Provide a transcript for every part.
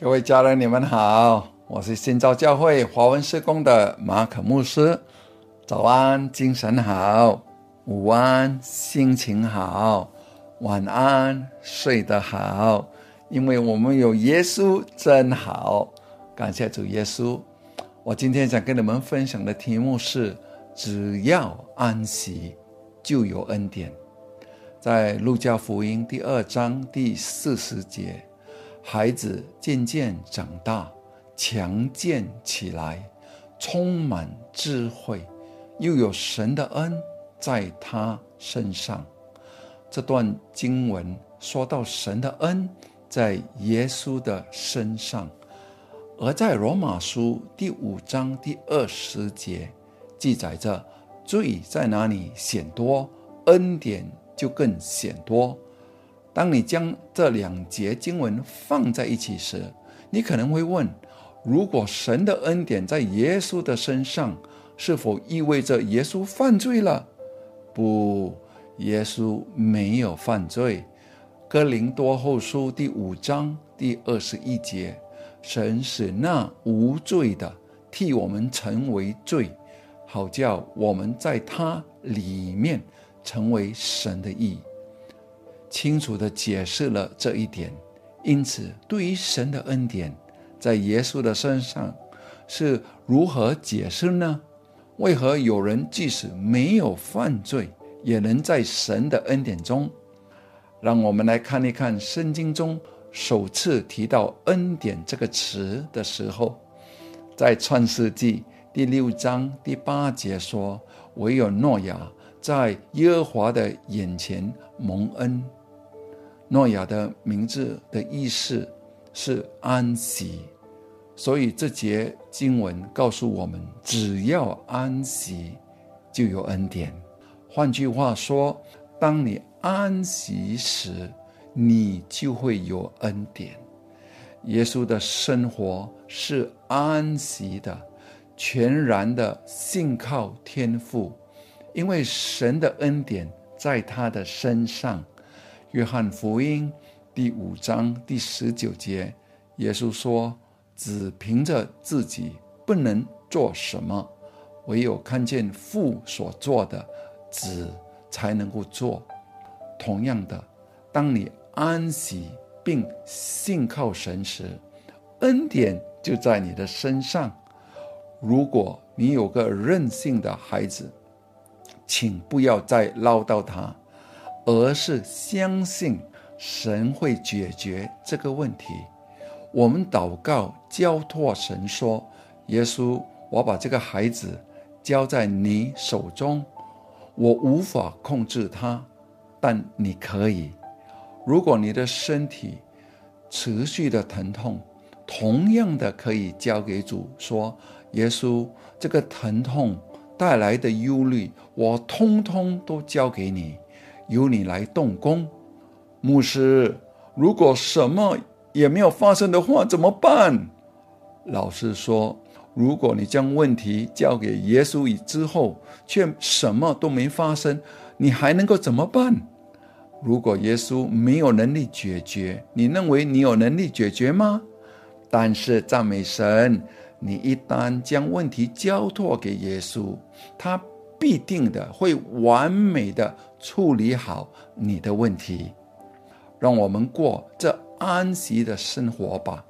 各位家人，你们好，我是新造教会华文施工的马可牧师。早安，精神好；午安，心情好；晚安，睡得好。因为我们有耶稣，真好。感谢主耶稣。我今天想跟你们分享的题目是：只要安息，就有恩典。在路加福音第二章第四十节，孩子渐渐长大，强健起来，充满智慧，又有神的恩在他身上。这段经文说到神的恩在耶稣的身上。而在罗马书第五章第二十节记载着，罪在哪里显多，恩典就更显多。当你将这两节经文放在一起时，你可能会问：如果神的恩典在耶稣的身上，是否意味着耶稣犯罪了？不，耶稣没有犯罪。哥林多后书第五章第二十一节。神使那无罪的替我们成为罪，好叫我们在他里面成为神的义。清楚的解释了这一点。因此，对于神的恩典在耶稣的身上是如何解释呢？为何有人即使没有犯罪，也能在神的恩典中？让我们来看一看圣经中。首次提到“恩典”这个词的时候，在创世纪第六章第八节说：“唯有诺亚在耶和华的眼前蒙恩。”诺亚的名字的意思是安息，所以这节经文告诉我们：只要安息，就有恩典。换句话说，当你安息时，你就会有恩典。耶稣的生活是安息的，全然的信靠天父，因为神的恩典在他的身上。约翰福音第五章第十九节，耶稣说：“只凭着自己不能做什么，唯有看见父所做的，子才能够做。”同样的，当你安息并信靠神时，恩典就在你的身上。如果你有个任性的孩子，请不要再唠叨他，而是相信神会解决这个问题。我们祷告交托神说：“耶稣，我把这个孩子交在你手中，我无法控制他，但你可以。”如果你的身体持续的疼痛，同样的可以交给主说：“耶稣，这个疼痛带来的忧虑，我通通都交给你，由你来动工。”牧师，如果什么也没有发生的话，怎么办？老师说：“如果你将问题交给耶稣以之后，却什么都没发生，你还能够怎么办？”如果耶稣没有能力解决，你认为你有能力解决吗？但是赞美神，你一旦将问题交托给耶稣，他必定的会完美的处理好你的问题。让我们过这安息的生活吧，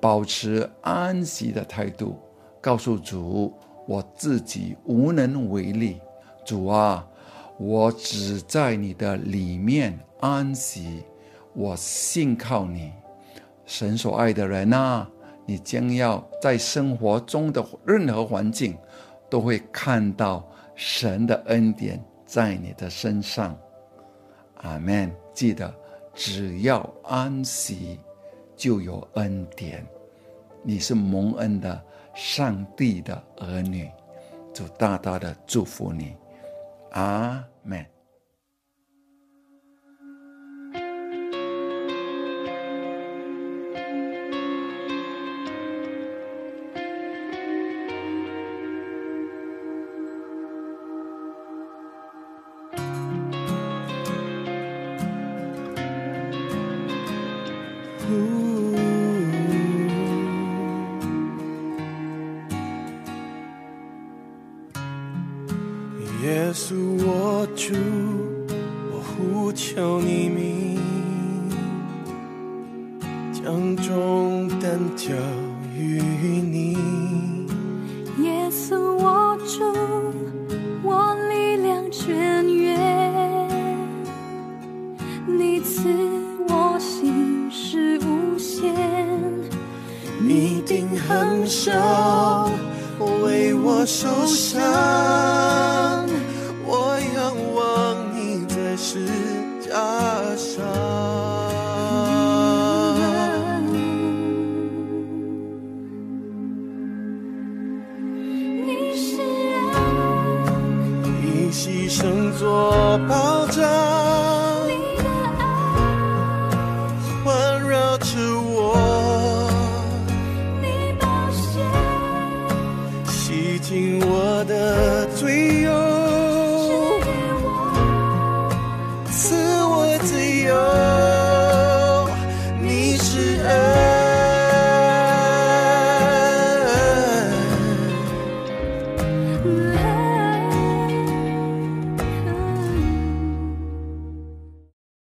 保持安息的态度，告诉主，我自己无能为力。主啊。我只在你的里面安息，我信靠你，神所爱的人呐，你将要在生活中的任何环境，都会看到神的恩典在你的身上。阿门。记得，只要安息，就有恩典。你是蒙恩的上帝的儿女，就大大的祝福你。阿门。耶稣，我主，我呼求你名，将重担交于你。耶稣，我主，我力量泉源，你赐我心事无限。你定恒手为我受伤，十架上。你是爱，你牺牲做保障，你的爱，环绕着我，你宝血，洗净我的